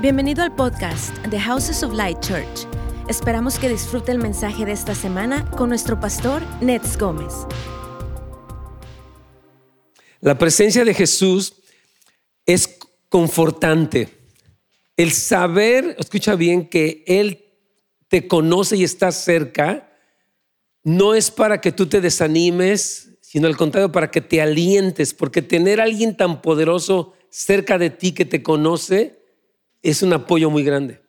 Bienvenido al podcast The Houses of Light Church. Esperamos que disfrute el mensaje de esta semana con nuestro pastor Nets Gómez. La presencia de Jesús es confortante. El saber, escucha bien, que Él te conoce y está cerca, no es para que tú te desanimes, sino al contrario, para que te alientes, porque tener a alguien tan poderoso cerca de ti que te conoce, es un apoyo muy grande.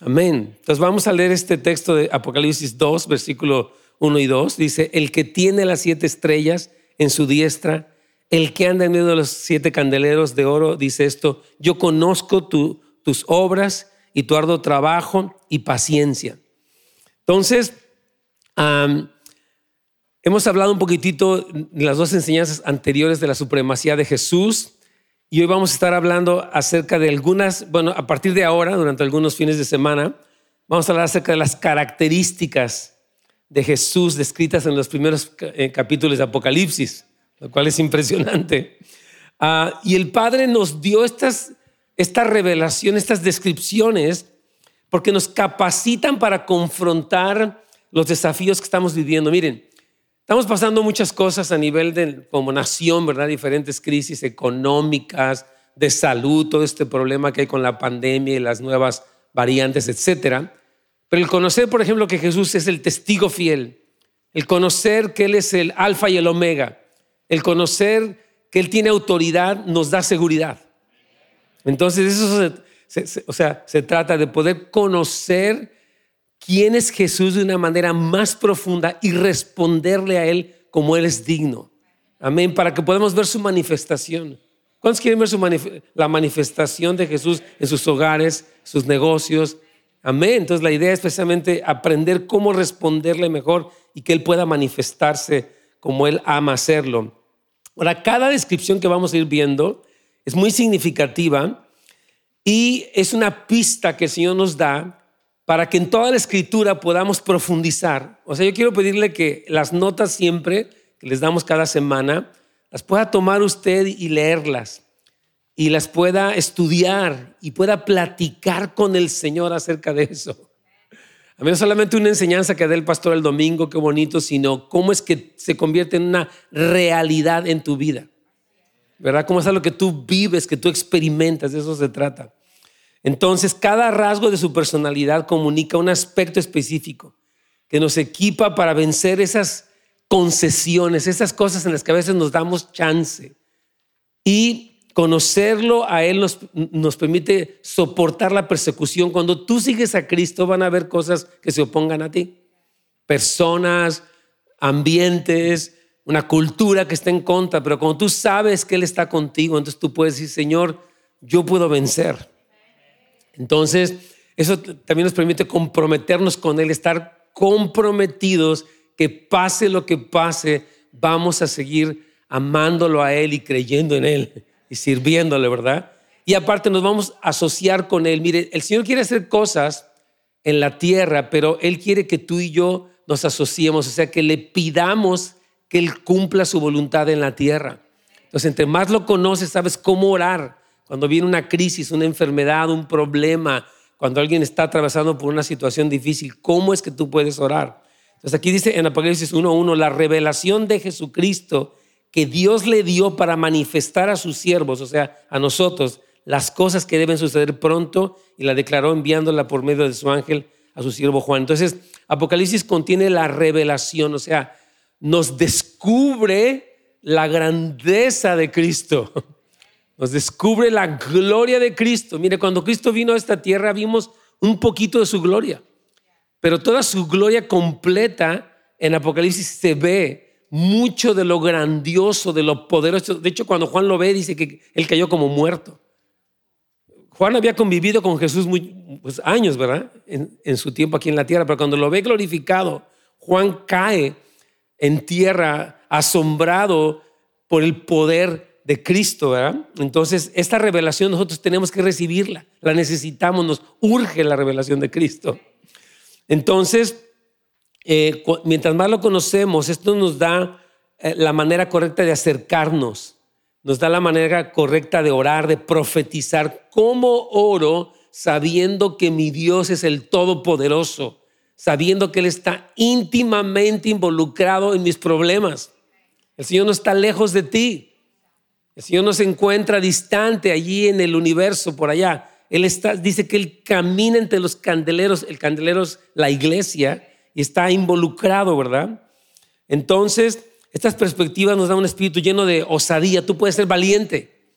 Amén. Entonces vamos a leer este texto de Apocalipsis 2, versículo 1 y 2. Dice, el que tiene las siete estrellas en su diestra, el que anda en medio de los siete candeleros de oro, dice esto, yo conozco tus obras y tu arduo trabajo y paciencia. Entonces, hemos hablado un poquitito de las dos enseñanzas anteriores de la supremacía de Jesús y hoy vamos a estar hablando acerca de algunas, bueno, a partir de ahora, durante algunos fines de semana, vamos a hablar acerca de las características de Jesús descritas en los primeros eh, capítulos de Apocalipsis, lo cual es impresionante. Ah, y el Padre nos dio estas, esta revelación, estas descripciones, porque nos capacitan para confrontar los desafíos que estamos viviendo. Miren, Estamos pasando muchas cosas a nivel de como nación, ¿verdad? Diferentes crisis económicas, de salud, todo este problema que hay con la pandemia y las nuevas variantes, etcétera. Pero el conocer, por ejemplo, que Jesús es el testigo fiel, el conocer que Él es el alfa y el omega, el conocer que Él tiene autoridad, nos da seguridad. Entonces, eso o sea, se trata de poder conocer quién es Jesús de una manera más profunda y responderle a Él como Él es digno. Amén, para que podamos ver su manifestación. ¿Cuántos quieren ver la manifestación de Jesús en sus hogares, sus negocios? Amén. Entonces la idea es precisamente aprender cómo responderle mejor y que Él pueda manifestarse como Él ama hacerlo. Ahora, cada descripción que vamos a ir viendo es muy significativa y es una pista que el Señor nos da para que en toda la escritura podamos profundizar. O sea, yo quiero pedirle que las notas siempre que les damos cada semana, las pueda tomar usted y leerlas y las pueda estudiar y pueda platicar con el Señor acerca de eso. A mí no solamente una enseñanza que dé el pastor el domingo, qué bonito, sino cómo es que se convierte en una realidad en tu vida. ¿Verdad? Cómo es algo que tú vives, que tú experimentas, de eso se trata. Entonces, cada rasgo de su personalidad comunica un aspecto específico que nos equipa para vencer esas concesiones, esas cosas en las que a veces nos damos chance. Y conocerlo a Él nos, permite soportar la persecución. Cuando tú sigues a Cristo van a haber cosas que se opongan a ti. Personas, ambientes, una cultura que está en contra, pero cuando tú sabes que Él está contigo, entonces tú puedes decir, Señor, yo puedo vencer. Entonces, eso también nos permite comprometernos con Él, estar comprometidos que pase lo que pase, vamos a seguir amándolo a Él y creyendo en Él y sirviéndole, ¿verdad? Y aparte nos vamos a asociar con Él. Mire, el Señor quiere hacer cosas en la tierra, pero Él quiere que tú y yo nos asociemos, o sea, que le pidamos que Él cumpla su voluntad en la tierra. Entonces, entre más lo conoces, sabes cómo orar cuando viene una crisis, una enfermedad, un problema, cuando alguien está atravesando por una situación difícil, ¿cómo es que tú puedes orar? Entonces aquí dice en Apocalipsis 1.1, la revelación de Jesucristo que Dios le dio para manifestar a sus siervos, o sea, a nosotros, las cosas que deben suceder pronto y la declaró enviándola por medio de su ángel a su siervo Juan. Entonces, Apocalipsis contiene la revelación, o sea, nos descubre la grandeza de Cristo. Nos descubre la gloria de Cristo. Mire, cuando Cristo vino a esta tierra vimos un poquito de su gloria, pero toda su gloria completa en Apocalipsis se ve mucho de lo grandioso, de lo poderoso. De hecho, cuando Juan lo ve, dice que él cayó como muerto. Juan había convivido con Jesús muchos pues, años, ¿verdad? En, en su tiempo aquí en la tierra, pero cuando lo ve glorificado, Juan cae en tierra asombrado por el poder de Cristo, ¿verdad? Entonces, esta revelación nosotros tenemos que recibirla, la necesitamos, nos urge la revelación de Cristo. Entonces, eh, mientras más lo conocemos, esto nos da eh, la manera correcta de acercarnos, nos da la manera correcta de orar, de profetizar. ¿Cómo oro sabiendo que mi Dios es el Todopoderoso, sabiendo que Él está íntimamente involucrado en mis problemas. El Señor no está lejos de ti. El Señor no se encuentra distante allí en el universo, por allá. Él está, dice que Él camina entre los candeleros. El candelero es la iglesia y está involucrado, ¿verdad? Entonces, estas perspectivas nos dan un espíritu lleno de osadía. Tú puedes ser valiente,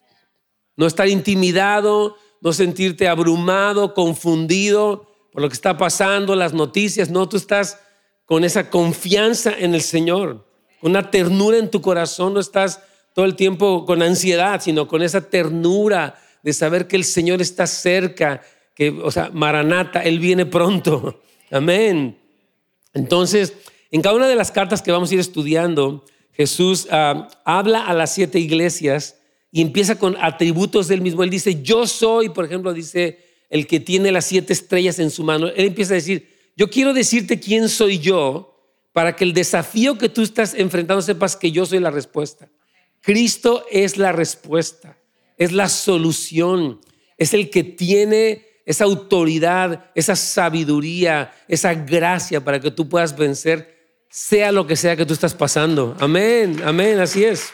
no estar intimidado, no sentirte abrumado, confundido por lo que está pasando, las noticias. No, tú estás con esa confianza en el Señor, una ternura en tu corazón. No estás todo el tiempo con ansiedad, sino con esa ternura de saber que el Señor está cerca, que, o sea, Maranata, Él viene pronto. Amén. Entonces, en cada una de las cartas que vamos a ir estudiando, Jesús ah, habla a las siete iglesias y empieza con atributos del mismo. Él dice, yo soy, por ejemplo, dice el que tiene las siete estrellas en su mano. Él empieza a decir, yo quiero decirte quién soy yo para que el desafío que tú estás enfrentando sepas que yo soy la respuesta. Cristo es la respuesta, es la solución, es el que tiene esa autoridad, esa sabiduría, esa gracia para que tú puedas vencer sea lo que sea que tú estás pasando. Amén, amén, así es.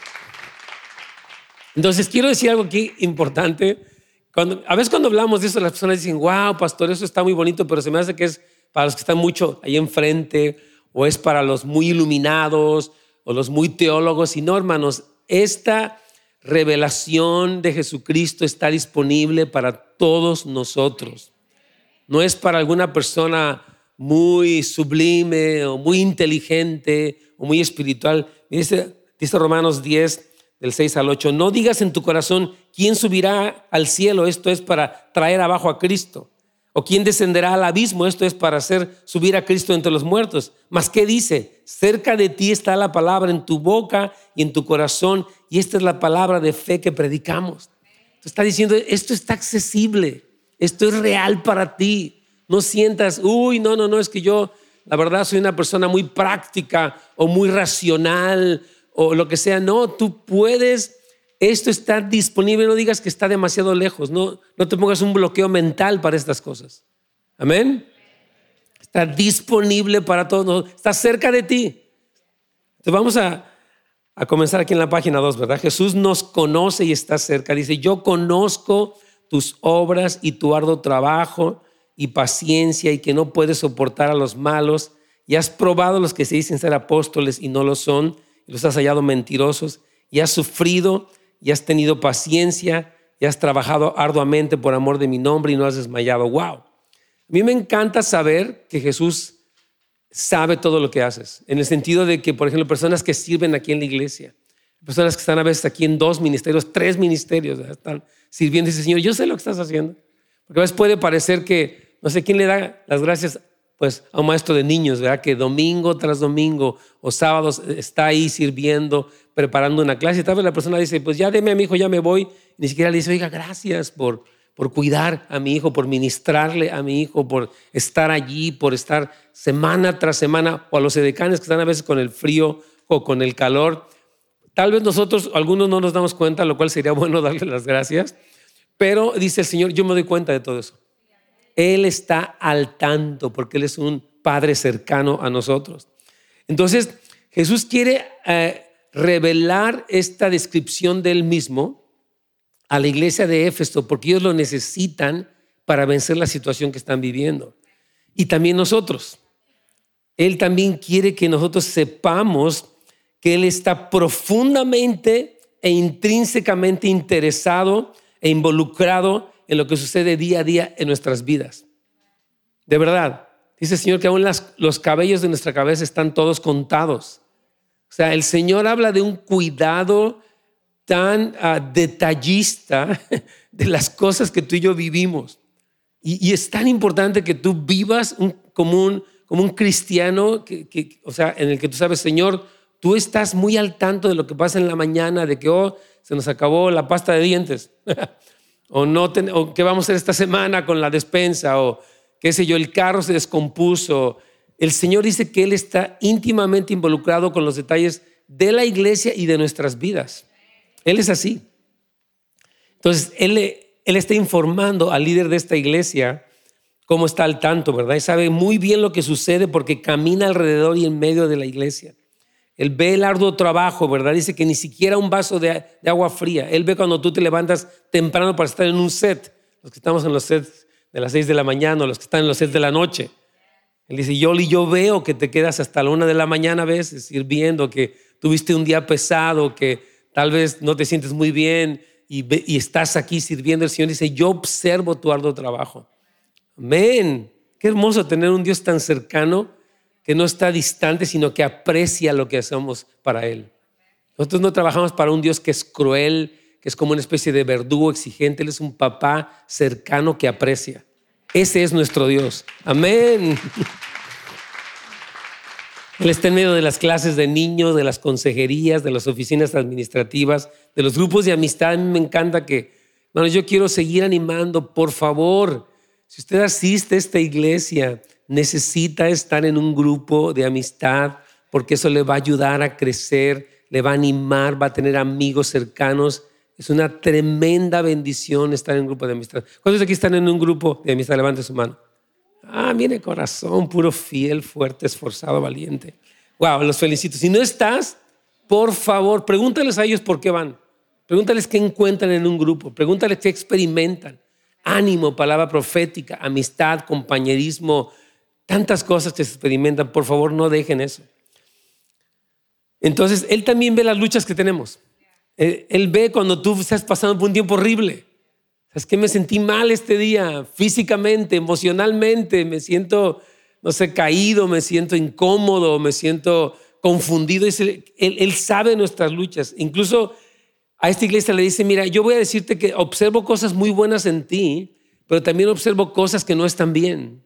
Entonces, quiero decir algo aquí importante. Cuando, a veces cuando hablamos de eso, las personas dicen, wow, pastor, eso está muy bonito, pero se me hace que es para los que están mucho ahí enfrente, o es para los muy iluminados, o los muy teólogos. Y no, hermanos, esta revelación de Jesucristo está disponible para todos nosotros. No es para alguna persona muy sublime o muy inteligente o muy espiritual. Dice, dice Romanos 10, del 6 al 8, no digas en tu corazón, ¿quién subirá al cielo? Esto es para traer abajo a Cristo. ¿O quién descenderá al abismo? Esto es para hacer subir a Cristo entre los muertos. Mas ¿qué dice? Cerca de ti está la palabra en tu boca y en tu corazón. Y esta es la palabra de fe que predicamos. Está diciendo, esto está accesible. Esto es real para ti. No sientas, uy, no, no, no, es que yo, la verdad, soy una persona muy práctica o muy racional o lo que sea. No, tú puedes, esto está disponible, no digas que está demasiado lejos, no, no te pongas un bloqueo mental para estas cosas. Amén. Está disponible para todos, está cerca de ti. Entonces vamos a, a comenzar aquí en la página 2, ¿verdad? Jesús nos conoce y está cerca. Dice, yo conozco tus obras y tu arduo trabajo y paciencia y que no puedes soportar a los malos, y has probado los que se dicen ser apóstoles y no lo son, y los has hallado mentirosos, y has sufrido, y has tenido paciencia, y has trabajado arduamente por amor de mi nombre y no has desmayado. ¡Wow! A mí me encanta saber que Jesús sabe todo lo que haces, en el sentido de que, por ejemplo, personas que sirven aquí en la iglesia, personas que están a veces aquí en dos ministerios, tres ministerios, están sirviendo y dice, Señor, yo sé lo que estás haciendo. Porque a veces puede parecer que no sé quién le da las gracias pues a un maestro de niños, ¿verdad? Que domingo tras domingo o sábados está ahí sirviendo, preparando una clase. Y tal vez la persona dice, pues ya deme a mi hijo, ya me voy. ni siquiera le dice, oiga, gracias por, por cuidar a mi hijo, por ministrarle a mi hijo, por estar allí, por estar semana tras semana, o a los edecanes que están a veces con el frío o con el calor. Tal vez nosotros, algunos no nos damos cuenta, lo cual sería bueno darle las gracias, pero dice el Señor, yo me doy cuenta de todo eso. Él está al tanto porque Él es un Padre cercano a nosotros. Entonces, Jesús quiere eh, revelar esta descripción de Él mismo a la iglesia de Éfeso porque ellos lo necesitan para vencer la situación que están viviendo. Y también nosotros. Él también quiere que nosotros sepamos que Él está profundamente e intrínsecamente interesado e involucrado en lo que sucede día a día en nuestras vidas. De verdad, dice el Señor que aún los cabellos de nuestra cabeza están todos contados. O sea, el Señor habla de un cuidado tan ah, detallista de las cosas que tú y yo vivimos. Y, es tan importante que tú vivas como, un, como un cristiano, o sea, en el que tú sabes, Señor, tú estás muy al tanto de lo que pasa en la mañana, de que, oh, se nos acabó la pasta de dientes. o, no qué vamos a hacer esta semana con la despensa, o qué sé yo, el carro se descompuso. El Señor dice que Él está íntimamente involucrado con los detalles de la iglesia y de nuestras vidas. Él es así. Entonces, Él, Él está informando al líder de esta iglesia cómo está al tanto, ¿verdad? Y sabe muy bien lo que sucede porque camina alrededor y en medio de la iglesia. Él ve el arduo trabajo, ¿verdad? Dice que ni siquiera un vaso de, agua fría. Él ve cuando tú te levantas temprano para estar en un set. Los que estamos en los sets de las seis de la mañana, los que están en los sets de la noche. Él dice, yo, yo veo que te quedas hasta la una de la mañana a veces sirviendo, que tuviste un día pesado, que tal vez no te sientes muy bien y, y estás aquí sirviendo. El Señor dice, yo observo tu arduo trabajo. Amén. Qué hermoso tener un Dios tan cercano que no está distante, sino que aprecia lo que hacemos para Él. Nosotros no trabajamos para un Dios que es cruel, que es como una especie de verdugo exigente. Él es un papá cercano que aprecia. Ese es nuestro Dios. Amén. Él está en medio de las clases de niños, de las consejerías, de las oficinas administrativas, de los grupos de amistad. A mí me encanta que, bueno, yo quiero seguir animando, por favor, si usted asiste a esta iglesia, necesita estar en un grupo de amistad porque eso le va a ayudar a crecer, le va a animar, va a tener amigos cercanos. Es una tremenda bendición estar en un grupo de amistad. ¿Cuántos aquí están en un grupo de amistad? Levante su mano. Ah, mire, corazón, puro fiel, fuerte, esforzado, valiente. Wow, los felicito. Si no estás, por favor, pregúntales a ellos por qué van. Pregúntales qué encuentran en un grupo. Pregúntales qué experimentan ánimo, palabra profética, amistad, compañerismo, tantas cosas que se experimentan. Por favor, no dejen eso. Entonces, Él también ve las luchas que tenemos. Él, ve cuando tú estás pasando por un tiempo horrible. Es que me sentí mal este día, físicamente, emocionalmente, me siento, no sé, caído, me siento incómodo, me siento confundido. Él, él sabe nuestras luchas. Incluso a esta iglesia le dice, mira, yo voy a decirte que observo cosas muy buenas en ti, pero también observo cosas que no están bien.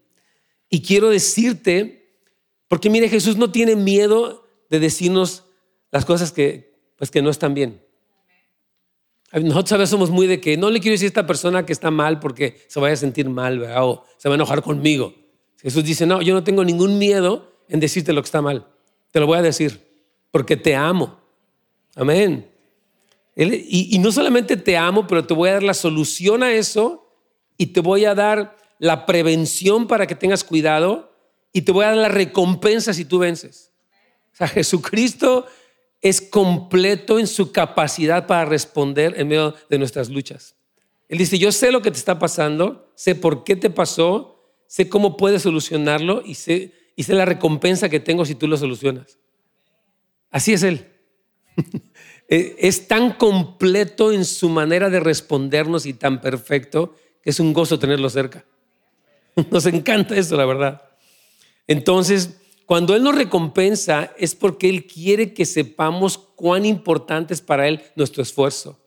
Y quiero decirte, porque mire, Jesús no tiene miedo de decirnos las cosas que, pues, que no están bien. Nosotros a veces somos muy de que no le quiero decir a esta persona que está mal porque se vaya a sentir mal o se va a enojar conmigo. Jesús dice, no, yo no tengo ningún miedo en decirte lo que está mal. Te lo voy a decir porque te amo. Amén y, no solamente te amo, pero te voy a dar la solución a eso y te voy a dar la prevención para que tengas cuidado y te voy a dar la recompensa si tú vences. O sea, Jesucristo es completo en su capacidad para responder en medio de nuestras luchas. Él dice, yo sé lo que te está pasando, sé por qué te pasó, sé cómo puedes solucionarlo y sé, la recompensa que tengo si tú lo solucionas. Así es Él. Eh, es tan completo en su manera de respondernos y tan perfecto que es un gozo tenerlo cerca. Nos encanta eso, la verdad. Entonces, cuando Él nos recompensa es porque Él quiere que sepamos cuán importante es para Él nuestro esfuerzo.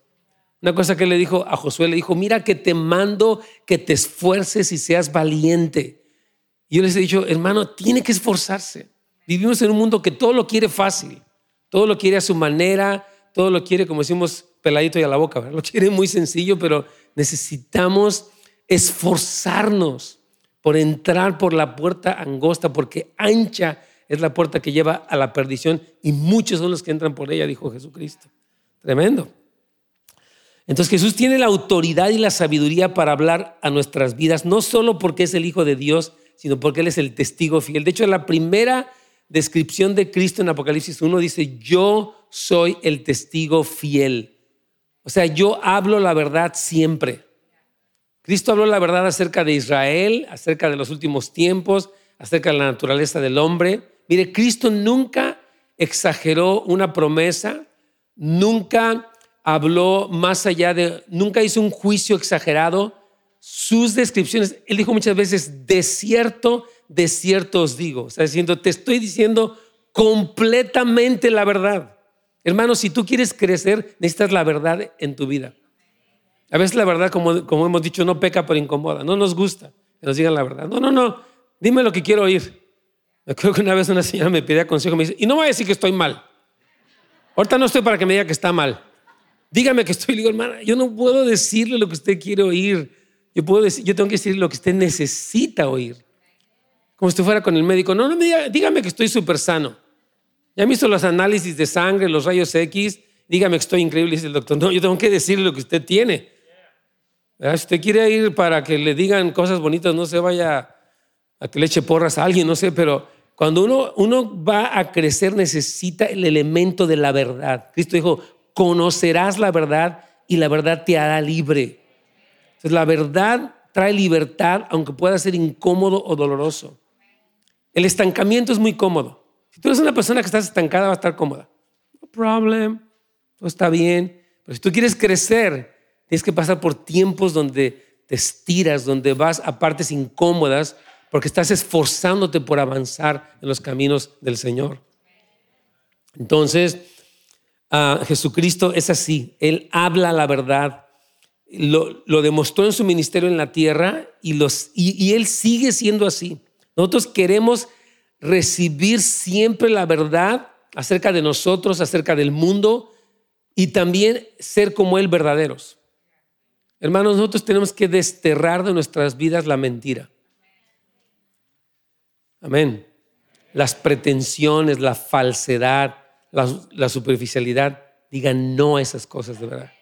Una cosa que le dijo a Josué, le dijo, mira que te mando que te esfuerces y seas valiente. Y yo les he dicho, hermano, tiene que esforzarse. Vivimos en un mundo que todo lo quiere fácil, todo lo quiere a su manera, todo lo quiere, como decimos, peladito y a la boca. Lo quiere muy sencillo, pero necesitamos esforzarnos por entrar por la puerta angosta, porque ancha es la puerta que lleva a la perdición y muchos son los que entran por ella, dijo Jesucristo. Tremendo. Entonces Jesús tiene la autoridad y la sabiduría para hablar a nuestras vidas, no solo porque es el Hijo de Dios, sino porque Él es el testigo fiel. De hecho, la primera descripción de Cristo en Apocalipsis 1 dice, yo soy el testigo fiel. O sea, yo hablo la verdad siempre. Cristo habló la verdad acerca de Israel, acerca de los últimos tiempos, acerca de la naturaleza del hombre. Mire, Cristo nunca exageró una promesa, nunca habló más allá de, nunca hizo un juicio exagerado. Sus descripciones, él dijo muchas veces, de cierto, de cierto os digo. O sea, diciendo, te estoy diciendo completamente la verdad. Hermano, si tú quieres crecer, necesitas la verdad en tu vida. A veces la verdad, como, hemos dicho, no peca pero incomoda. No nos gusta que nos digan la verdad. No, no, no. Dime lo que quiero oír. Creo que una vez una señora me pedía consejo y me dice, y no voy a decir que estoy mal. Ahorita no estoy para que me diga que está mal. Dígame que estoy. Le digo, hermana, yo no puedo decirle lo que usted quiere oír. Yo, puedo decir, tengo que decirle lo que usted necesita oír. Como si fuera con el médico. No, no me diga, dígame que estoy súper sano. Ya me hizo los análisis de sangre, los rayos X. Dígame que estoy increíble, dice el doctor. No, yo tengo que decirle lo que usted tiene. Si usted quiere ir para que le digan cosas bonitas, no se vaya a que le eche porras a alguien, no sé, pero cuando uno, uno va a crecer necesita el elemento de la verdad. Cristo dijo, conocerás la verdad y la verdad te hará libre. Entonces, la verdad trae libertad, aunque pueda ser incómodo o doloroso. El estancamiento es muy cómodo. Si tú eres una persona que estás estancada, va a estar cómoda. No problem, todo está bien. Pero si tú quieres crecer, tienes que pasar por tiempos donde te estiras, donde vas a partes incómodas, porque estás esforzándote por avanzar en los caminos del Señor. Entonces, Jesucristo es así, Él habla la verdad, lo, demostró en su ministerio en la tierra y Él sigue siendo así. Nosotros queremos recibir siempre la verdad acerca de nosotros, acerca del mundo y también ser como Él verdaderos. Hermanos, nosotros tenemos que desterrar de nuestras vidas la mentira. Amén. Las pretensiones, la falsedad, la, superficialidad, digan no a esas cosas de verdad.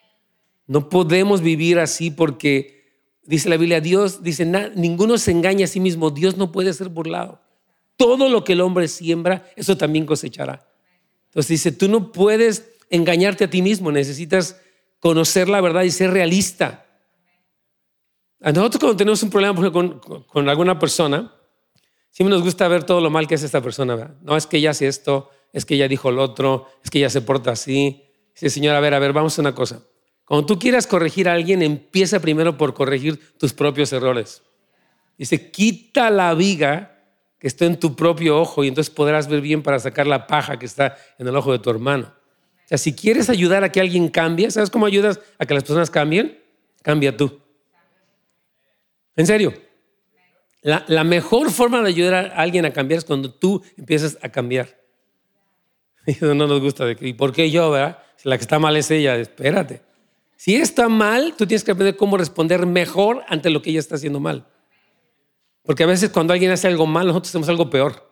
No podemos vivir así porque dice la Biblia, Dios dice, ninguno se engaña a sí mismo, Dios no puede ser burlado. Todo lo que el hombre siembra, eso también cosechará. Entonces dice, tú no puedes engañarte a ti mismo, necesitas conocer la verdad y ser realista. Nosotros cuando tenemos un problema con, con alguna persona, siempre nos gusta ver todo lo mal que hace esta persona. No es que ella hace esto, es que ella dijo lo otro, es que ella se porta así. Dice, Señor, a ver, a ver, vamos a una cosa. Cuando tú quieras corregir a alguien, empieza primero por corregir tus propios errores. Dice, quita la viga que está en tu propio ojo y entonces podrás ver bien para sacar la paja que está en el ojo de tu hermano. O sea, si quieres ayudar a que alguien cambie, ¿sabes cómo ayudas a que las personas cambien? Cambia tú. En serio. La, mejor forma de ayudar a alguien a cambiar es cuando tú empiezas a cambiar. No nos gusta. De, ¿Y por qué yo, verdad? Si la que está mal es ella, espérate. Si está mal, tú tienes que aprender cómo responder mejor ante lo que ella está haciendo mal. Porque a veces cuando alguien hace algo mal, nosotros hacemos algo peor.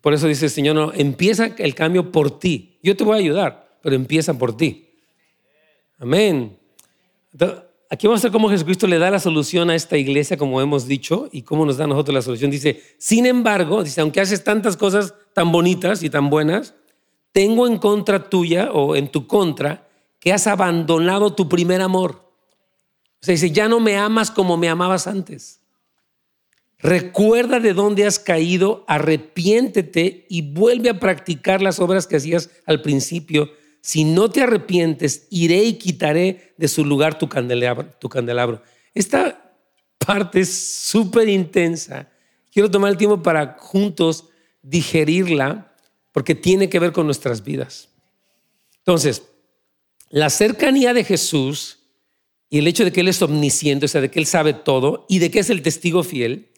Por eso dice el Señor, no, empieza el cambio por ti. Yo te voy a ayudar, pero empieza por ti. Amén. Aquí vamos a ver cómo Jesucristo le da la solución a esta iglesia, como hemos dicho, y cómo nos da a nosotros la solución. Dice, sin embargo, dice, aunque haces tantas cosas tan bonitas y tan buenas, tengo en contra tuya o en tu contra que has abandonado tu primer amor. O sea, dice, ya no me amas como me amabas antes. Recuerda de dónde has caído, arrepiéntete y vuelve a practicar las obras que hacías al principio si no te arrepientes, iré y quitaré de su lugar tu candelabro. Esta parte es súper intensa. Quiero tomar el tiempo para juntos digerirla porque tiene que ver con nuestras vidas. Entonces, la cercanía de Jesús y el hecho de que Él es omnisciente, o sea, de que Él sabe todo y de que es el testigo fiel,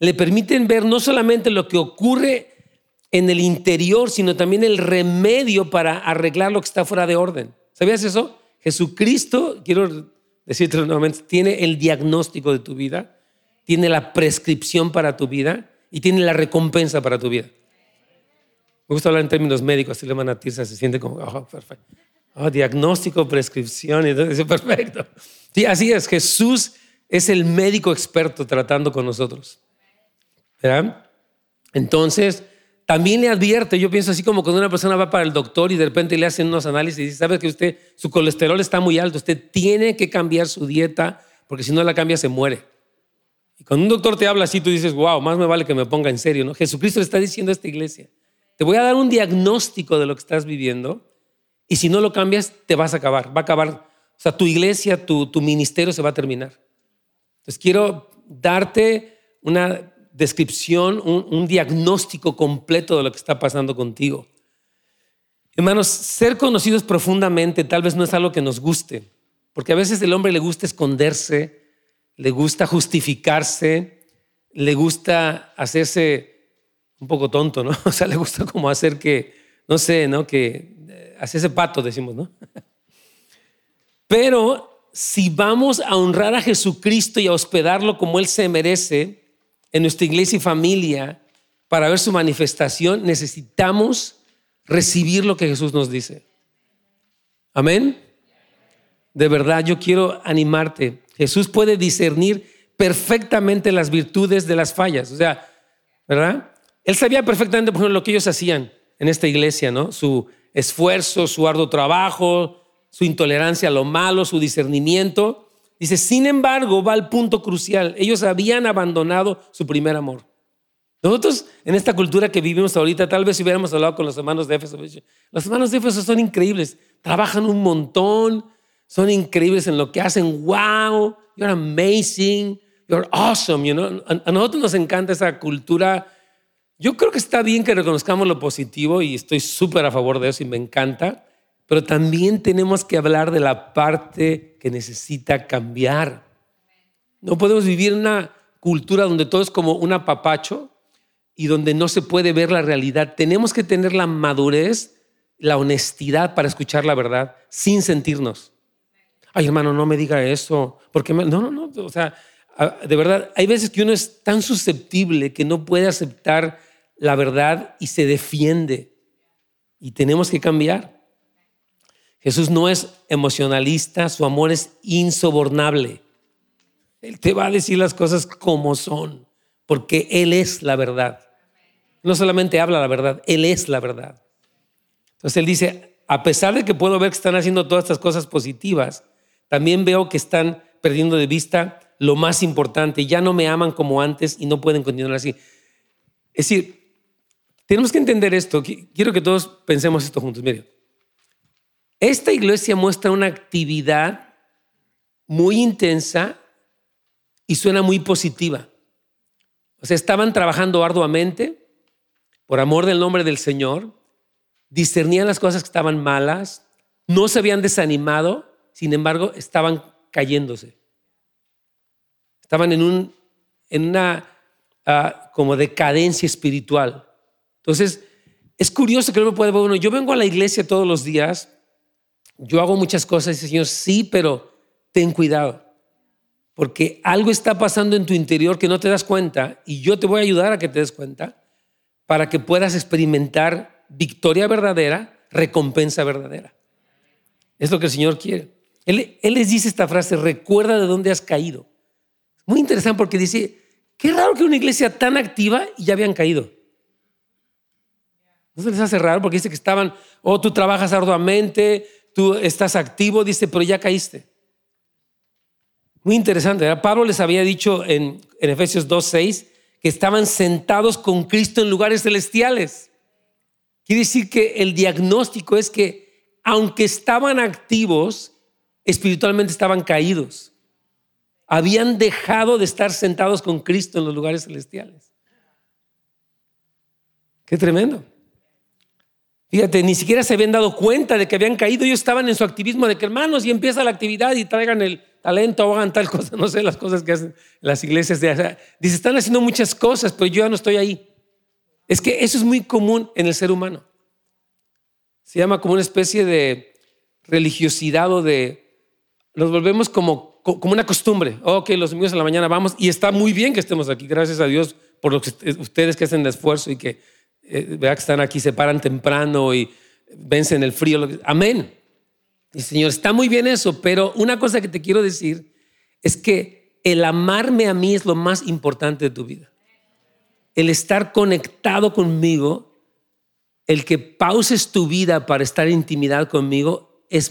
le permiten ver no solamente lo que ocurre en el interior, sino también el remedio para arreglar lo que está fuera de orden. ¿Sabías eso? Jesucristo, quiero decirte nuevamente, tiene el diagnóstico de tu vida, tiene la prescripción para tu vida y tiene la recompensa para tu vida. Me gusta hablar en términos médicos, así le van a Tirsa, se siente como, oh, perfecto. Oh, diagnóstico, prescripción, entonces, perfecto. Sí, así es, Jesús es el médico experto tratando con nosotros. ¿Verdad? Entonces, también le advierte, yo pienso así como cuando una persona va para el doctor y de repente le hacen unos análisis y dice, sabe que usted, su colesterol está muy alto, usted tiene que cambiar su dieta porque si no la cambia se muere. Y cuando un doctor te habla así, tú dices, wow, más me vale que me ponga en serio, ¿no? Jesucristo le está diciendo a esta iglesia, te voy a dar un diagnóstico de lo que estás viviendo y si no lo cambias, te vas a acabar, va a acabar, o sea, tu iglesia, tu, tu ministerio se va a terminar. Entonces quiero darte una descripción, un, diagnóstico completo de lo que está pasando contigo. Hermanos, ser conocidos profundamente tal vez no es algo que nos guste, porque a veces el hombre le gusta esconderse, le gusta justificarse, le gusta hacerse un poco tonto, ¿no? O sea, le gusta como hacer que, no sé, ¿no? Que eh, hacerse pato, decimos, ¿no? Pero si vamos a honrar a Jesucristo y a hospedarlo como Él se merece, en nuestra iglesia y familia, para ver su manifestación, necesitamos recibir lo que Jesús nos dice. Amén. De verdad, yo quiero animarte. Jesús puede discernir perfectamente las virtudes de las fallas. O sea, ¿verdad? Él sabía perfectamente, por ejemplo, lo que ellos hacían en esta iglesia, ¿no? Su esfuerzo, su arduo trabajo, su intolerancia a lo malo, su discernimiento. Dice, sin embargo, va al punto crucial. Ellos habían abandonado su primer amor. Nosotros, en esta cultura que vivimos ahorita, tal vez si hubiéramos hablado con los hermanos de Éfeso, los hermanos de Éfeso son increíbles, trabajan un montón, son increíbles en lo que hacen. Wow, you're amazing, you're awesome. You know? a, nosotros nos encanta esa cultura. Yo creo que está bien que reconozcamos lo positivo y estoy súper a favor de eso y me encanta, pero también tenemos que hablar de la parte que necesita cambiar. No podemos vivir en una cultura donde todo es como un apapacho y donde no se puede ver la realidad. Tenemos que tener la madurez, la honestidad para escuchar la verdad sin sentirnos. Ay, hermano, no me diga eso. Porque no, no, no. O sea, de verdad, hay veces que uno es tan susceptible que no puede aceptar la verdad y se defiende. Y tenemos que cambiar. Jesús no es emocionalista, su amor es insobornable. Él te va a decir las cosas como son, porque Él es la verdad. No solamente habla la verdad, Él es la verdad. Entonces Él dice, a pesar de que puedo ver que están haciendo todas estas cosas positivas, también veo que están perdiendo de vista lo más importante. Ya no me aman como antes y no pueden continuar así. Es decir, tenemos que entender esto. Quiero que todos pensemos esto juntos. Mire, esta iglesia muestra una actividad muy intensa y suena muy positiva. O sea, estaban trabajando arduamente, por amor del nombre del Señor, discernían las cosas que estaban malas, no se habían desanimado, sin embargo, estaban cayéndose. Estaban en, un, en una ah, como decadencia espiritual. Entonces, es curioso que no me puede ver uno. Yo vengo a la iglesia todos los días, yo hago muchas cosas dice, Señor, sí, pero ten cuidado. Porque algo está pasando en tu interior que no te das cuenta y yo te voy a ayudar a que te des cuenta para que puedas experimentar victoria verdadera, recompensa verdadera. Es lo que el Señor quiere. Él, les dice esta frase, recuerda de dónde has caído. Muy interesante porque dice, qué raro que una iglesia tan activa y ya habían caído. ¿No se les hace raro? Porque dice que estaban, oh, tú trabajas arduamente, tú estás activo, dice, pero ya caíste. Muy interesante. Pablo les había dicho en, en Efesios 2.6 que estaban sentados con Cristo en lugares celestiales. Quiere decir que el diagnóstico es que aunque estaban activos, espiritualmente estaban caídos. Habían dejado de estar sentados con Cristo en los lugares celestiales. Qué tremendo. Fíjate, ni siquiera se habían dado cuenta de que habían caído. Ellos estaban en su activismo de que hermanos y empieza la actividad y traigan el, talento o hagan tal cosa, no sé las cosas que hacen las iglesias. De, dice, están haciendo muchas cosas, pero yo ya no estoy ahí. Es que eso es muy común en el ser humano. Se llama como una especie de religiosidad o de... Nos volvemos como, como una costumbre. Ok, los domingos en la mañana vamos y está muy bien que estemos aquí. Gracias a Dios por ustedes que hacen el esfuerzo y que, eh, que están aquí, se paran temprano y vencen el frío. Amén. Y Señor, está muy bien eso, pero una cosa que te quiero decir es que el amarme a mí es lo más importante de tu vida. El estar conectado conmigo, el que pauses tu vida para estar en intimidad conmigo es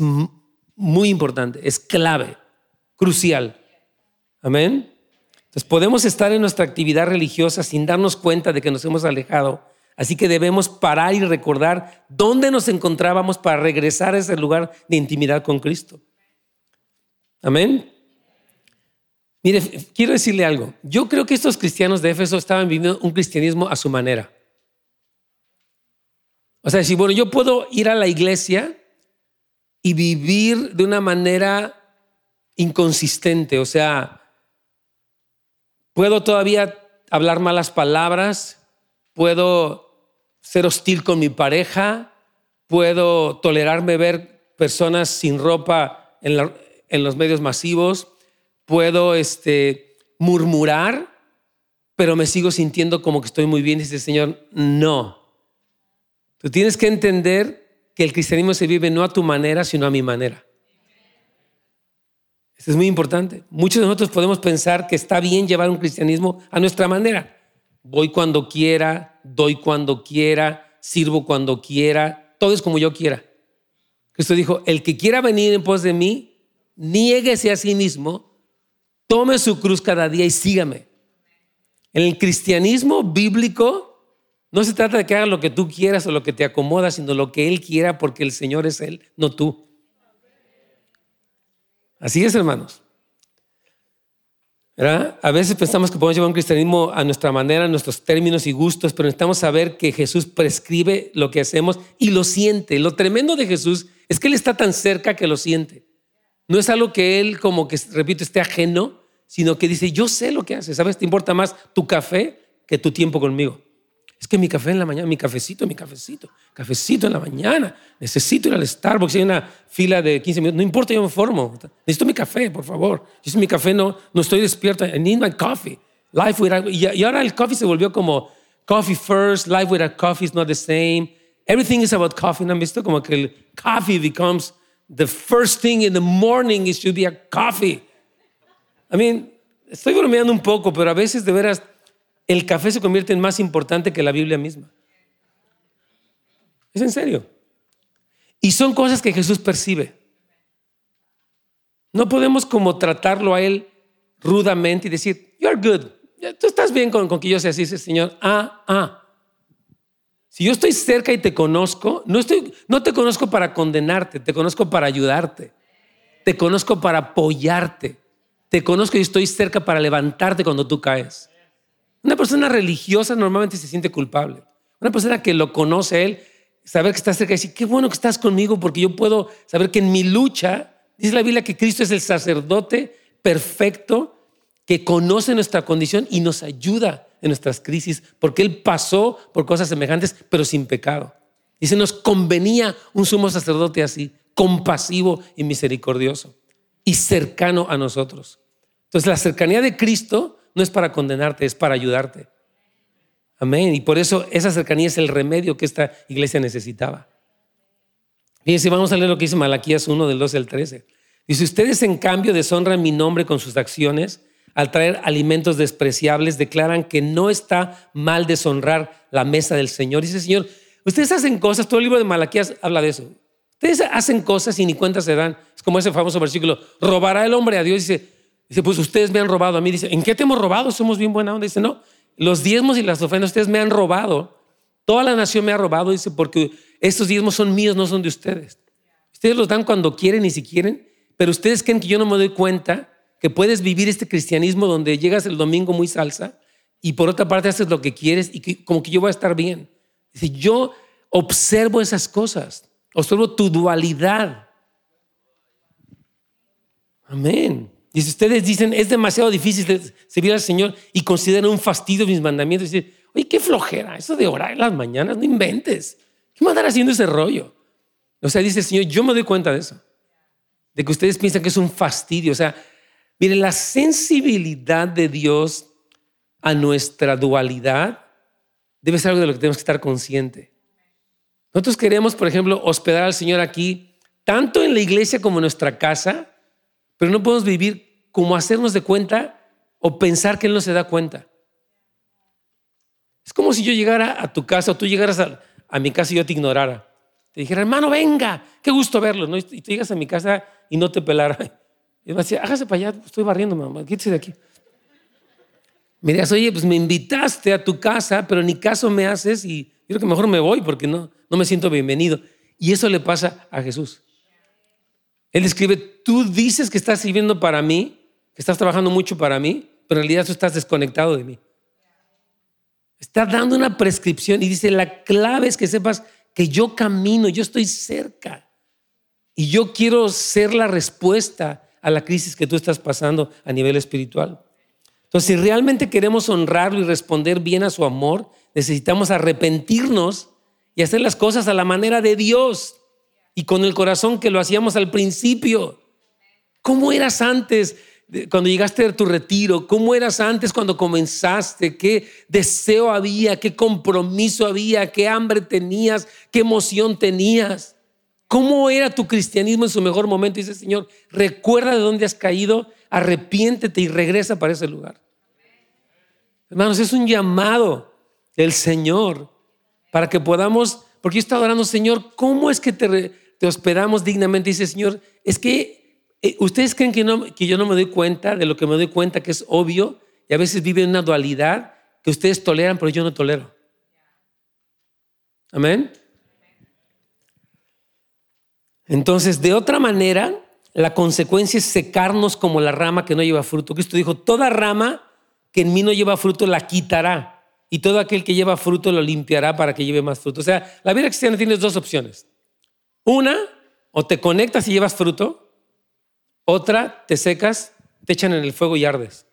muy importante, es clave, crucial. Amén. Entonces podemos estar en nuestra actividad religiosa sin darnos cuenta de que nos hemos alejado Así que debemos parar y recordar dónde nos encontrábamos para regresar a ese lugar de intimidad con Cristo. Amén. Mire, quiero decirle algo. Yo creo que estos cristianos de Éfeso estaban viviendo un cristianismo a su manera. O sea, si bueno, yo puedo ir a la iglesia y vivir de una manera inconsistente, o sea, puedo todavía hablar malas palabras, puedo ser hostil con mi pareja, puedo tolerarme ver personas sin ropa en, los medios masivos, puedo este, murmurar, pero me sigo sintiendo como que estoy muy bien. Dice el Señor, no. Tú tienes que entender que el cristianismo se vive no a tu manera, sino a mi manera. Esto es muy importante. Muchos de nosotros podemos pensar que está bien llevar un cristianismo a nuestra manera. Voy cuando quiera, doy cuando quiera, sirvo cuando quiera, todo es como yo quiera. Cristo dijo, el que quiera venir en pos de mí, niéguese a sí mismo, tome su cruz cada día y sígame. En el cristianismo bíblico no se trata de que hagas lo que tú quieras o lo que te acomoda, sino lo que Él quiera porque el Señor es Él, no tú. Así es, hermanos. A veces pensamos que podemos llevar un cristianismo a nuestra manera, a nuestros términos y gustos, pero necesitamos saber que Jesús prescribe lo que hacemos y lo siente. Lo tremendo de Jesús es que Él está tan cerca que lo siente. No es algo que Él, como que, repito, esté ajeno, sino que dice, yo sé lo que hace. ¿Sabes? Te importa más tu café que tu tiempo conmigo. Que mi café en la mañana, mi cafecito, mi cafecito, cafecito en la mañana. Necesito ir al Starbucks, hay una fila de 15 minutos. No importa, yo me formo. Necesito mi café, por favor. Yo mi café no, no estoy despierto. I need my coffee. Life without, y ahora el coffee se volvió como coffee first, life without coffee is not the same. Everything is about coffee. ¿No han visto? Como que el coffee becomes the first thing in the morning. It should be a coffee. I mean, estoy bromeando un poco, pero a veces de veras el café se convierte en más importante que la Biblia misma. Es en serio. Y son cosas que Jesús percibe. No podemos como tratarlo a Él rudamente y decir, you're good. Tú estás bien con, que yo sea así, Señor. Ah, ah. Si yo estoy cerca y te conozco, no, estoy, no te conozco para condenarte, te conozco para ayudarte. Te conozco para apoyarte. Te conozco y estoy cerca para levantarte cuando tú caes. Una persona religiosa normalmente se siente culpable. Una persona que lo conoce él, saber que está cerca y decir, qué bueno que estás conmigo porque yo puedo saber que en mi lucha, dice la Biblia que Cristo es el sacerdote perfecto que conoce nuestra condición y nos ayuda en nuestras crisis porque Él pasó por cosas semejantes pero sin pecado. Dice, nos convenía un sumo sacerdote así, compasivo y misericordioso y cercano a nosotros. Entonces la cercanía de Cristo no es para condenarte, es para ayudarte. Amén. Y por eso esa cercanía es el remedio que esta iglesia necesitaba. Fíjense, vamos a leer lo que dice Malaquías 1 del 12 al 13. Dice, ustedes en cambio deshonran mi nombre con sus acciones, al traer alimentos despreciables, declaran que no está mal deshonrar la mesa del Señor. Dice, Señor, ustedes hacen cosas, todo el libro de Malaquías habla de eso. Ustedes hacen cosas y ni cuenta se dan. Es como ese famoso versículo, robará el hombre a Dios. Dice, Dice, pues ustedes me han robado a mí. Dice, ¿en qué te hemos robado? Somos bien buena onda. Dice, no, los diezmos y las ofrendas ustedes me han robado. Toda la nación me ha robado, dice, porque estos diezmos son míos, no son de ustedes. Ustedes los dan cuando quieren y si quieren, pero ustedes creen que yo no me doy cuenta que puedes vivir este cristianismo donde llegas el domingo muy salsa y por otra parte haces lo que quieres y como que yo voy a estar bien. Dice, yo observo esas cosas, observo tu dualidad. Amén. Y si ustedes dicen, es demasiado difícil servir al Señor y consideran un fastidio mis mandamientos, y dicen, oye, qué flojera, eso de orar en las mañanas, no inventes. ¿Qué a haciendo ese rollo? O sea, dice el Señor, yo me doy cuenta de eso. De que ustedes piensan que es un fastidio. O sea, miren, la sensibilidad de Dios a nuestra dualidad debe ser algo de lo que tenemos que estar consciente. Nosotros queremos, por ejemplo, hospedar al Señor aquí, tanto en la iglesia como en nuestra casa, pero no podemos vivir como hacernos de cuenta o pensar que Él no se da cuenta. Es como si yo llegara a tu casa o tú llegaras a, mi casa y yo te ignorara. Te dijera, hermano, venga, qué gusto verlo. ¿no? Y tú llegas a mi casa y no te pelara. Y me decía, hágase para allá, estoy barriendo, mamá, quítese de aquí. Me dirías, oye, pues me invitaste a tu casa, pero ni caso me haces y yo creo que mejor me voy porque no, no me siento bienvenido. Y eso le pasa a Jesús. Él escribe, tú dices que estás sirviendo para mí, que estás trabajando mucho para mí, pero en realidad tú estás desconectado de mí. Está dando una prescripción y dice, la clave es que sepas que yo camino, yo estoy cerca. Y yo quiero ser la respuesta a la crisis que tú estás pasando a nivel espiritual. Entonces, si realmente queremos honrarlo y responder bien a su amor, necesitamos arrepentirnos y hacer las cosas a la manera de Dios y con el corazón que lo hacíamos al principio. ¿Cómo eras antes cuando llegaste a tu retiro? ¿Cómo eras antes cuando comenzaste? ¿Qué deseo había? ¿Qué compromiso había? ¿Qué hambre tenías? ¿Qué emoción tenías? ¿Cómo era tu cristianismo en su mejor momento? Dice, Señor, recuerda de dónde has caído, arrepiéntete y regresa para ese lugar. Hermanos, es un llamado del Señor para que podamos, porque yo estaba orando, Señor, ¿cómo es que te, te hospedamos dignamente? Dice, Señor, es que eh, ustedes creen que, yo no me doy cuenta de lo que me doy cuenta, que es obvio, y a veces viven una dualidad que ustedes toleran, pero yo no tolero. Amén. Entonces, de otra manera, la consecuencia es secarnos como la rama que no lleva fruto. Cristo dijo, toda rama que en mí no lleva fruto la quitará y todo aquel que lleva fruto lo limpiará para que lleve más fruto. O sea, la vida cristiana tiene dos opciones. Una, o te conectas y llevas fruto. Otra, te secas, te echan en el fuego y ardes.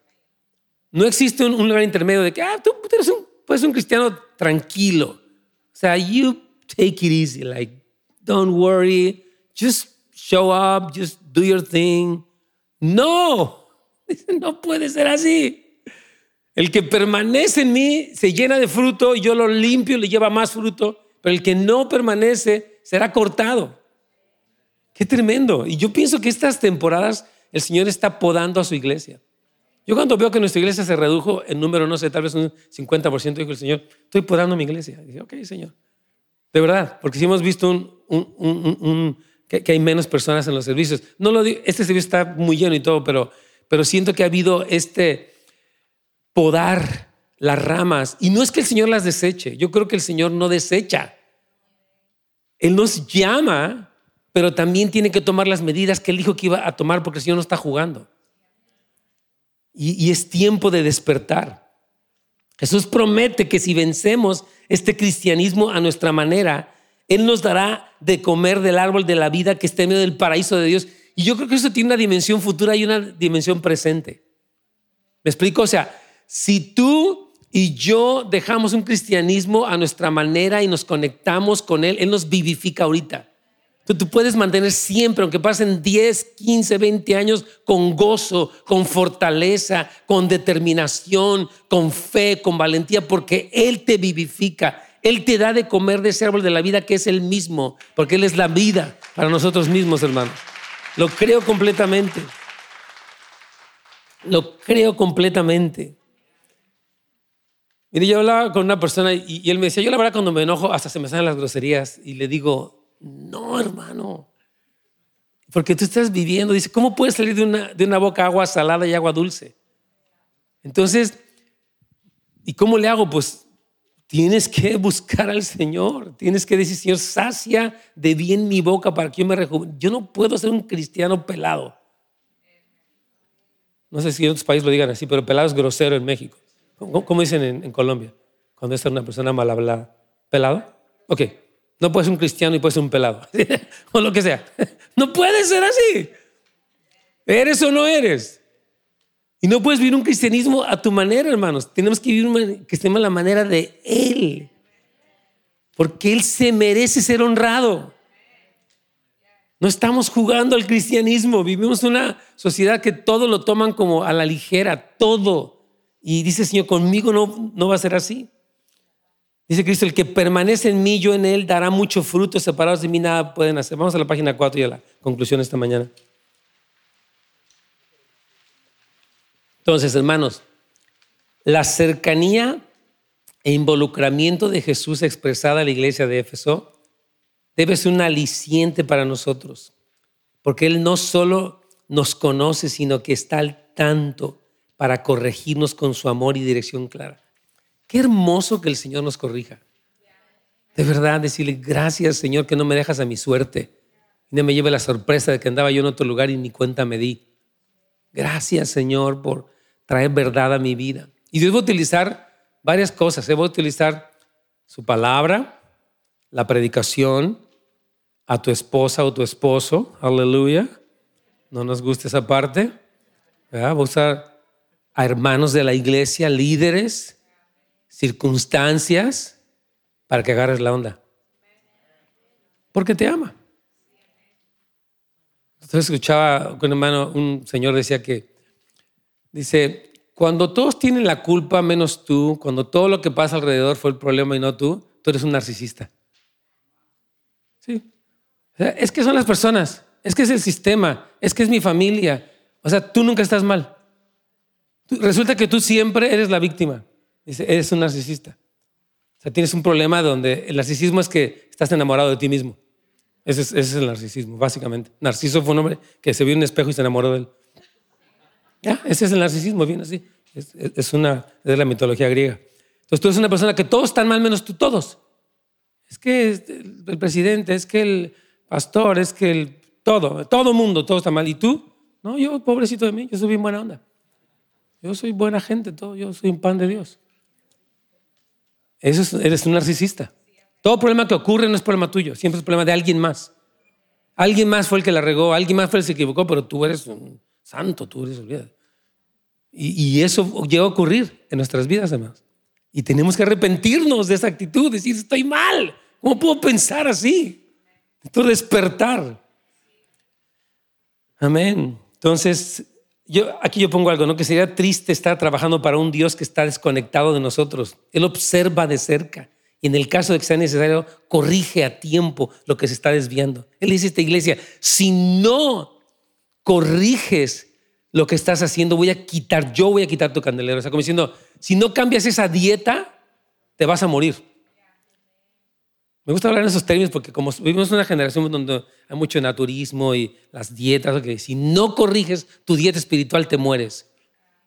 No existe un, lugar intermedio de que, ah, tú eres un, un cristiano tranquilo. O sea, you take it easy, like, don't worry, just show up, just do your thing. No, no puede ser así. El que permanece en mí se llena de fruto yo lo limpio y le lleva más fruto, pero el que no permanece será cortado. Qué tremendo. Y yo pienso que estas temporadas el Señor está podando a su iglesia. Yo cuando veo que nuestra iglesia se redujo en número, no sé, tal vez un 50%, dijo el Señor, estoy podando mi iglesia. Y ok, Señor. De verdad, porque si hemos visto que, hay menos personas en los servicios. No lo digo, este servicio está muy lleno y todo, pero, pero siento que ha habido este podar las ramas. Y no es que el Señor las deseche, yo creo que el Señor no desecha. Él nos llama, pero también tiene que tomar las medidas que él dijo que iba a tomar porque el Señor no está jugando. Y, es tiempo de despertar. Jesús promete que si vencemos este cristianismo a nuestra manera, Él nos dará de comer del árbol de la vida que está en medio del paraíso de Dios. Y yo creo que eso tiene una dimensión futura y una dimensión presente. ¿Me explico? O sea, si tú y yo dejamos un cristianismo a nuestra manera y nos conectamos con Él, Él nos vivifica ahorita. Tú, puedes mantener siempre, aunque pasen 10, 15, 20 años, con gozo, con fortaleza, con determinación, con fe, con valentía, porque Él te vivifica. Él te da de comer de ese árbol de la vida que es el mismo, porque Él es la vida para nosotros mismos, hermanos. Lo creo completamente. Lo creo completamente. Mire, yo hablaba con una persona y, él me decía, yo la verdad cuando me enojo hasta se me salen las groserías y le digo, no, hermano. Porque tú estás viviendo, dice, ¿cómo puede salir de una, de una boca agua salada y agua dulce? Entonces, ¿y cómo le hago? Pues tienes que buscar al Señor, tienes que decir, Señor, sacia de bien mi boca para que yo me rejuvenezca. Yo no puedo ser un cristiano pelado. No sé si en otros países lo digan así, pero pelado es grosero en México. ¿Cómo, dicen en, Colombia? Cuando es una persona mal hablada. ¿Pelado? Ok. No puedes ser un cristiano y puedes ser un pelado. o lo que sea. No puede ser así. ¿Eres o no eres? Y no puedes vivir un cristianismo a tu manera, hermanos. Tenemos que vivir un cristianismo a la manera de Él. Porque Él se merece ser honrado. No estamos jugando al cristianismo. Vivimos una sociedad que todo lo toman como a la ligera, todo. Y dice, Señor, conmigo no, no va a ser así. Dice Cristo, el que permanece en mí, yo en él, dará mucho fruto, separados de mí nada pueden hacer. Vamos a la página 4 y a la conclusión esta mañana. Entonces, hermanos, la cercanía e involucramiento de Jesús expresada en la iglesia de Éfeso debe ser un aliciente para nosotros, porque Él no solo nos conoce, sino que está al tanto para corregirnos con su amor y dirección clara. Qué hermoso que el Señor nos corrija. De verdad, decirle gracias, Señor, que no me dejas a mi suerte. Y no me lleve la sorpresa de que andaba yo en otro lugar y ni cuenta me di. Gracias, Señor, por traer verdad a mi vida. Y Dios va a utilizar varias cosas. Él va a utilizar su palabra, la predicación, a tu esposa o tu esposo. Aleluya. No nos gusta esa parte. Va a usar a hermanos de la iglesia, líderes circunstancias para que agarres la onda. Porque te ama. Entonces escuchaba con un hermano, un señor decía que, dice, cuando todos tienen la culpa menos tú, cuando todo lo que pasa alrededor fue el problema y no tú, tú eres un narcisista. Sí. es que son las personas, es que es el sistema, es que es mi familia. O sea, tú nunca estás mal. Resulta que tú siempre eres la víctima. Dice, eres un narcisista. O sea, tienes un problema donde el narcisismo es que estás enamorado de ti mismo. Ese es, el narcisismo, básicamente. Narciso fue un hombre que se vio en un espejo y se enamoró de él. Ya, ese es el narcisismo, bien así. Es, una, de la mitología griega. Entonces tú eres una persona que todos están mal menos tú, todos. Es que el presidente, es que el pastor, es que el todo, todo mundo, todo está mal. ¿Y tú? No, yo, pobrecito de mí, yo soy bien buena onda. Yo soy buena gente, todo, yo soy un pan de Dios. Eso eres un narcisista. Todo problema que ocurre no es problema tuyo, siempre es problema de alguien más. Alguien más fue el que la regó, alguien más fue el que se equivocó, pero tú eres un santo, tú eres olvidado. Y, y eso llega a ocurrir en nuestras vidas, además. Y tenemos que arrepentirnos de esa actitud, decir, estoy mal. ¿Cómo puedo pensar así? Esto despertar. Amén. Entonces, yo, aquí yo pongo algo, ¿no? Que sería triste estar trabajando para un Dios que está desconectado de nosotros. Él observa de cerca. Y en el caso de que sea necesario, corrige a tiempo lo que se está desviando. Él dice a esta iglesia, si no corriges lo que estás haciendo, voy a quitar, yo voy a quitar tu candelero. O sea, como diciendo, si no cambias esa dieta, te vas a morir. Me gusta hablar en esos términos porque como vivimos en una generación donde hay mucho naturismo y las dietas, que si no corriges tu dieta espiritual te mueres.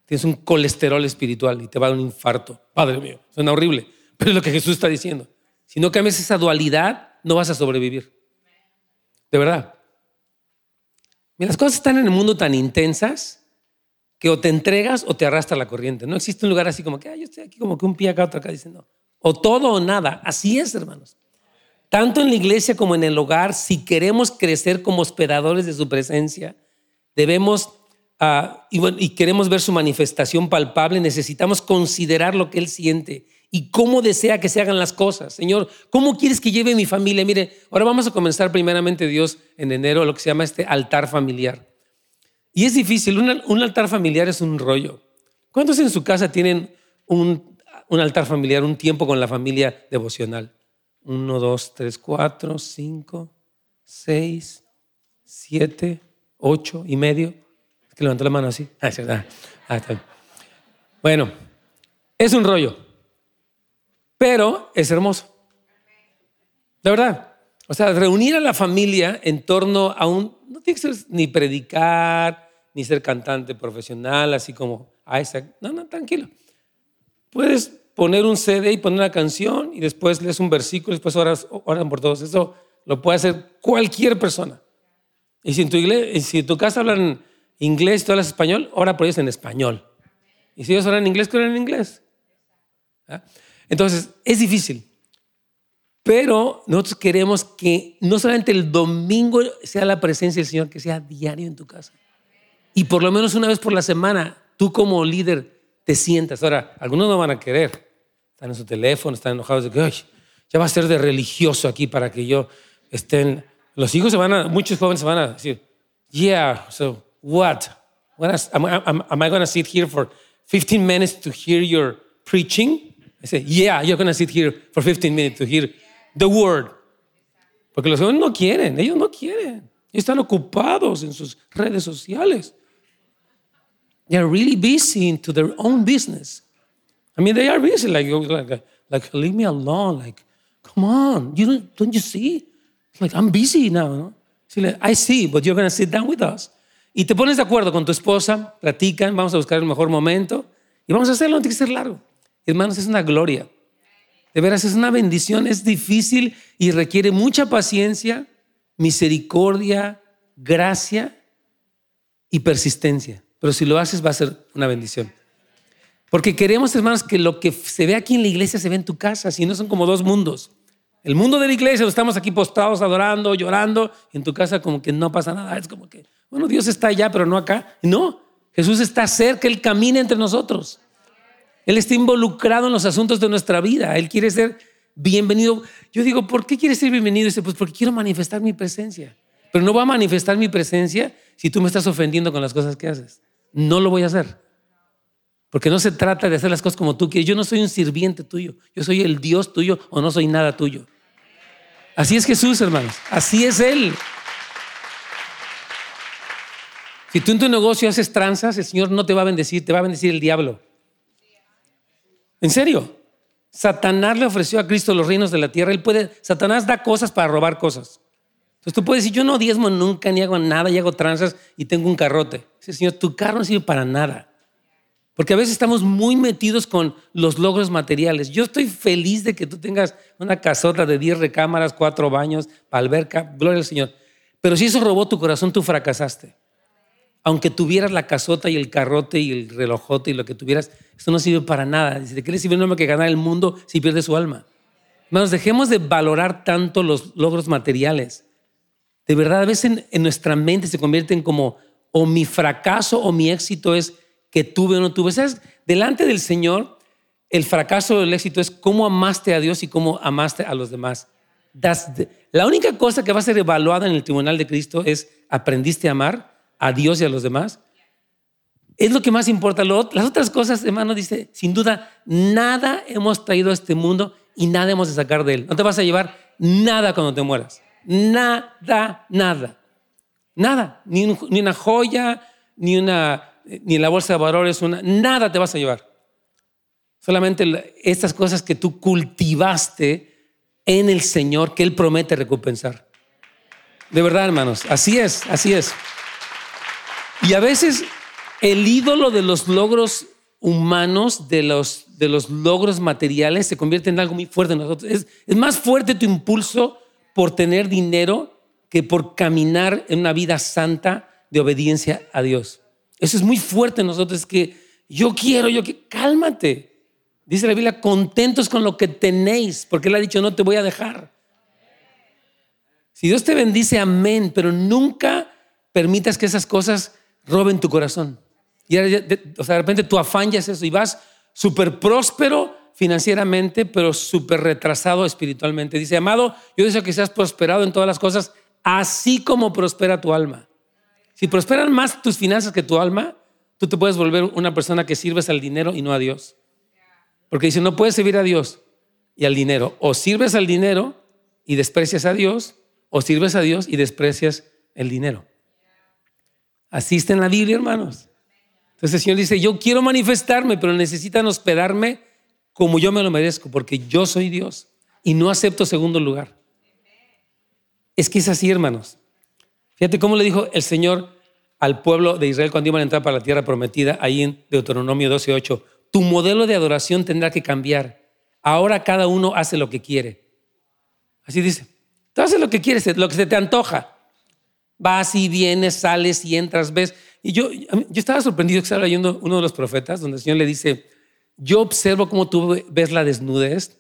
Tienes un colesterol espiritual y te va a dar un infarto. Padre mío, suena horrible, pero es lo que Jesús está diciendo. Si no cambias esa dualidad, no vas a sobrevivir. De verdad. Mira, las cosas están en el mundo tan intensas que o te entregas o te arrastra la corriente. No existe un lugar así como que, yo estoy aquí como que un pie acá, otro acá, diciendo, o todo o nada. Así es, hermanos tanto en la iglesia como en el hogar, si queremos crecer como hospedadores de su presencia, debemos, ah, y, queremos ver su manifestación palpable, necesitamos considerar lo que Él siente y cómo desea que se hagan las cosas. Señor, ¿cómo quieres que lleve mi familia? Mire, ahora vamos a comenzar primeramente Dios en enero lo que se llama este altar familiar. Y es difícil, un, altar familiar es un rollo. ¿Cuántos en su casa tienen un, un altar familiar, un tiempo con la familia devocional? 1, 2, 3, 4, 5, 6, 7, 8 y medio. Es que levantó la mano así. Ah, ah, bueno, es un rollo, pero es hermoso. De verdad. O sea, reunir a la familia en torno a un... No tiene que ser ni predicar, ni ser cantante profesional, así como Isaac. No, no, tranquilo. Puedes poner un CD y poner una canción y después lees un versículo y después oras, oran por todos. Eso lo puede hacer cualquier persona. Y si en tu, iglesia, si tu casa hablan inglés y tú hablas español, ora por ellos en español. Y si ellos hablan inglés, que oran en inglés. ¿Ah? Entonces, es difícil. Pero nosotros queremos que no solamente el domingo sea la presencia del Señor, que sea diario en tu casa. Y por lo menos una vez por la semana, tú como líder te sientas. Ahora, algunos no van a querer. Están en su teléfono, están enojados de que, ya va a ser de religioso aquí para que yo estén. Los hijos se van a, muchos jóvenes se van a decir, yeah, so what? am, I going to sit here for 15 minutes to hear your preaching? I say, yeah, you're going to sit here for 15 minutes to hear the word. Porque los jóvenes no quieren, ellos no quieren. Están ocupados en sus redes sociales. They're really busy into their own business. I mean, they are busy. Like, like, like leave me alone. Like, come on. You don't, don't you see? like, I'm busy now. ¿no? like, I see, but you're going to sit down with us. Y te pones de acuerdo con tu esposa, platican, vamos a buscar el mejor momento y vamos a hacerlo, no tiene que ser largo. Hermanos, es una gloria. De veras, es una bendición, es difícil y requiere mucha paciencia, misericordia, gracia y persistencia. Pero si lo haces va a ser una bendición. Porque queremos, hermanos, que lo que se ve aquí en la iglesia se ve en tu casa, si no son como dos mundos. El mundo de la iglesia, estamos aquí postrados, adorando, llorando, y en tu casa como que no pasa nada. Es como que, bueno, Dios está allá, pero no acá. No, Jesús está cerca, Él camina entre nosotros. Él está involucrado en los asuntos de nuestra vida. Él quiere ser bienvenido. Yo digo, ¿por qué quiere ser bienvenido? Dice, pues porque quiero manifestar mi presencia. Pero no va a manifestar mi presencia si tú me estás ofendiendo con las cosas que haces no lo voy a hacer. Porque no se trata de hacer las cosas como tú quieres. Yo no soy un sirviente tuyo. Yo soy el Dios tuyo o no soy nada tuyo. Así es Jesús, hermanos. Así es Él. Si tú en tu negocio haces tranzas, el Señor no te va a bendecir, te va a bendecir el diablo. En serio. Satanás le ofreció a Cristo los reinos de la tierra. Él puede, Satanás da cosas para robar cosas. Entonces tú puedes decir, yo no diezmo nunca, ni hago nada, y hago tranzas y tengo un carrote. Señor, tu carro no sirve para nada. Porque a veces estamos muy metidos con los logros materiales. Yo estoy feliz de que tú tengas una casota de 10 recámaras, cuatro baños, alberca, gloria al Señor. Pero si eso robó tu corazón, tú fracasaste aunque tuvieras la casota y el carrote y el relojote y lo que tuvieras, eso no sirve para nada. ¿De qué le sirve un hombre que ganar el mundo si pierde su alma? Hermanos, dejemos de valorar tanto los logros materiales. De verdad, a veces en, nuestra mente se convierten como o mi fracaso o mi éxito es que tuve o no tuve. ¿Sabes? Delante del Señor, el fracaso o el éxito es cómo amaste a Dios y cómo amaste a los demás. la única cosa que va a ser evaluada en el tribunal de Cristo es, ¿aprendiste a amar? a Dios y a los demás. Es lo que más importa. Las otras cosas, hermano, dice, sin duda, nada hemos traído a este mundo y nada hemos de sacar de él. No te vas a llevar nada cuando te mueras. Nada, nada. Nada. Ni, una joya, ni, una, ni la bolsa de valores, una, nada te vas a llevar. Solamente estas cosas que tú cultivaste en el Señor, que Él promete recompensar. De verdad, hermanos, así es, así es. Y a veces el ídolo de los logros humanos, de los, de los logros materiales, se convierte en algo muy fuerte en nosotros. Es más fuerte tu impulso por tener dinero que por caminar en una vida santa de obediencia a Dios. Eso es muy fuerte en nosotros, es que yo quiero, yo quiero, cálmate. Dice la Biblia, contentos con lo que tenéis, porque Él ha dicho, no te voy a dejar. Si Dios te bendice, amén, pero nunca permitas que esas cosas roben tu corazón. Y o sea, de repente tu afán ya es eso y vas súper próspero financieramente, pero súper retrasado espiritualmente. Dice, amado, yo deseo que seas prosperado en todas las cosas, así como prospera tu alma. Si prosperan más tus finanzas que tu alma, tú te puedes volver una persona que sirves al dinero y no a Dios. Porque dice, no puedes servir a Dios y al dinero. O sirves al dinero y desprecias a Dios, o sirves a Dios y desprecias el dinero. Así está en la Biblia, hermanos. Entonces el Señor dice, yo quiero manifestarme, pero necesitan hospedarme como yo me lo merezco, porque yo soy Dios y no acepto segundo lugar. Es que es así, hermanos. Fíjate cómo le dijo el Señor al pueblo de Israel cuando iban a entrar para la tierra prometida, ahí en Deuteronomio 12:8. Tu modelo de adoración tendrá que cambiar. Ahora cada uno hace lo que quiere. Así dice. Tú haces lo que quieres, lo que se te antoja. Vas y vienes, sales y entras, ves. Y yo, yo estaba sorprendido que estaba leyendo uno de los profetas, donde el Señor le dice, yo observo cómo tú ves la desnudez,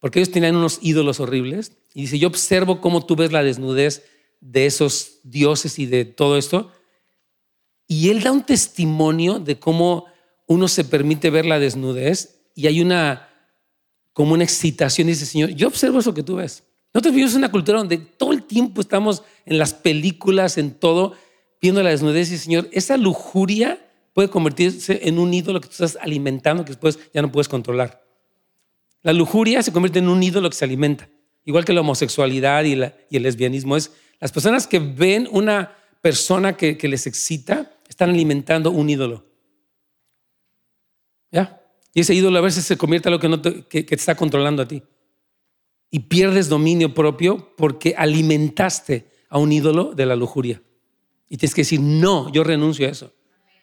porque ellos tenían unos ídolos horribles, y dice, yo observo cómo tú ves la desnudez de esos dioses y de todo esto. Y él da un testimonio de cómo uno se permite ver la desnudez y hay una, como una excitación, dice, Señor, yo observo eso que tú ves. Nosotros vivimos en una cultura donde todo el tiempo estamos en las películas, en todo, viendo la desnudez y Señor, esa lujuria puede convertirse en un ídolo que tú estás alimentando que después ya no puedes controlar. La lujuria se convierte en un ídolo que se alimenta, igual que la homosexualidad y, el lesbianismo. Es las personas que ven una persona que, les excita, están alimentando un ídolo. ¿Ya? Y ese ídolo a veces se convierte en algo que, que te está controlando a ti y pierdes dominio propio porque alimentaste a un ídolo de la lujuria. Y tienes que decir, no, yo renuncio a eso.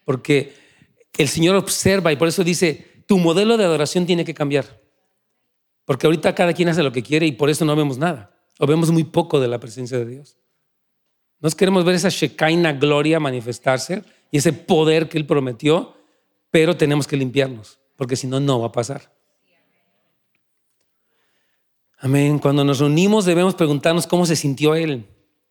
Porque el Señor observa y por eso dice, tu modelo de adoración tiene que cambiar. Porque ahorita cada quien hace lo que quiere y por eso no vemos nada. O vemos muy poco de la presencia de Dios. Nos queremos ver esa Shekinah gloria manifestarse y ese poder que Él prometió, pero tenemos que limpiarnos, porque si no, no va a pasar. Amén. Cuando nos reunimos debemos preguntarnos cómo se sintió Él.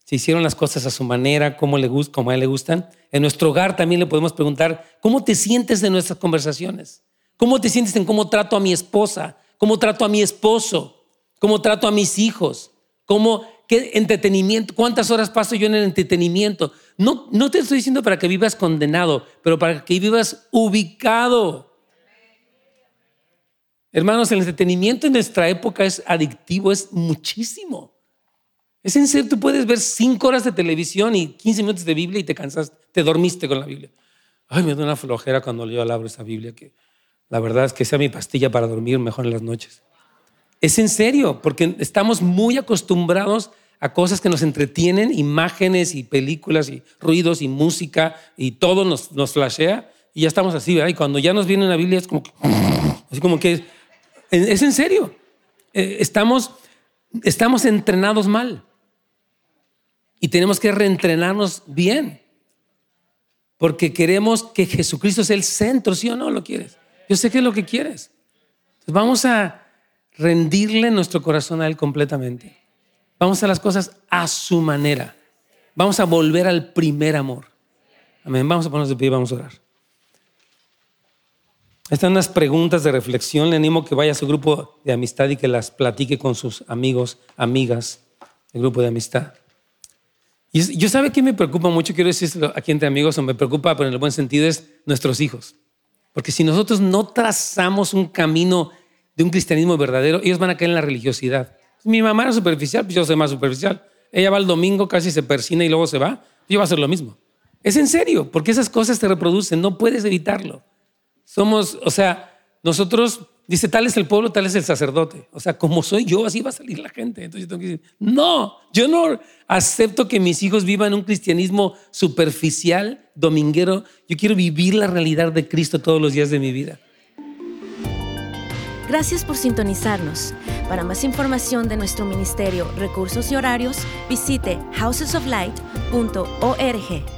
Si hicieron las cosas a su manera, cómo, le, cómo a Él le gustan. En nuestro hogar también le podemos preguntar, ¿cómo te sientes en nuestras conversaciones? ¿Cómo te sientes en cómo trato a mi esposa? ¿Cómo trato a mi esposo? ¿Cómo trato a mis hijos? ¿Cómo, qué entretenimiento? ¿Cuántas horas paso yo en el entretenimiento? No, no te estoy diciendo para que vivas condenado, pero para que vivas ubicado. Hermanos, el entretenimiento en nuestra época es adictivo, es muchísimo. Es en serio, tú puedes ver cinco horas de televisión y 15 minutos de Biblia y te cansas, te dormiste con la Biblia. Ay, me da una flojera cuando yo abro esa Biblia, que la verdad es que sea mi pastilla para dormir mejor en las noches. Es en serio, porque estamos muy acostumbrados a cosas que nos entretienen, imágenes y películas y ruidos y música y todo nos, nos flashea y ya estamos así, ¿verdad? Y cuando ya nos viene la Biblia es como que, así como que es en serio. Eh, estamos, estamos entrenados mal. Y tenemos que reentrenarnos bien. Porque queremos que Jesucristo sea el centro, ¿sí o no lo quieres? Yo sé que es lo que quieres. Entonces vamos a rendirle nuestro corazón a Él completamente. Vamos a las cosas a su manera. Vamos a volver al primer amor. Amén. Vamos a ponernos de pie y vamos a orar. Están unas preguntas de reflexión. Le animo que vaya a su grupo de amistad y que las platique con sus amigos, amigas, el grupo de amistad. Y yo sabe que me preocupa mucho, quiero decirlo aquí entre amigos, o me preocupa, pero en el buen sentido, es nuestros hijos. Porque si nosotros no trazamos un camino de un cristianismo verdadero, ellos van a caer en la religiosidad. Mi mamá era superficial, pues yo soy más superficial. Ella va el domingo, casi se persina y luego se va. Yo voy a hacer lo mismo. Es en serio, porque esas cosas te reproducen, no puedes evitarlo. Somos, o sea, nosotros, dice, tal es el pueblo, tal es el sacerdote. O sea, como soy yo, así va a salir la gente. Entonces yo tengo que decir, no, yo no acepto que mis hijos vivan un cristianismo superficial, dominguero. Yo quiero vivir la realidad de Cristo todos los días de mi vida. Gracias por sintonizarnos. Para más información de nuestro ministerio, recursos y horarios, visite housesoflight.org.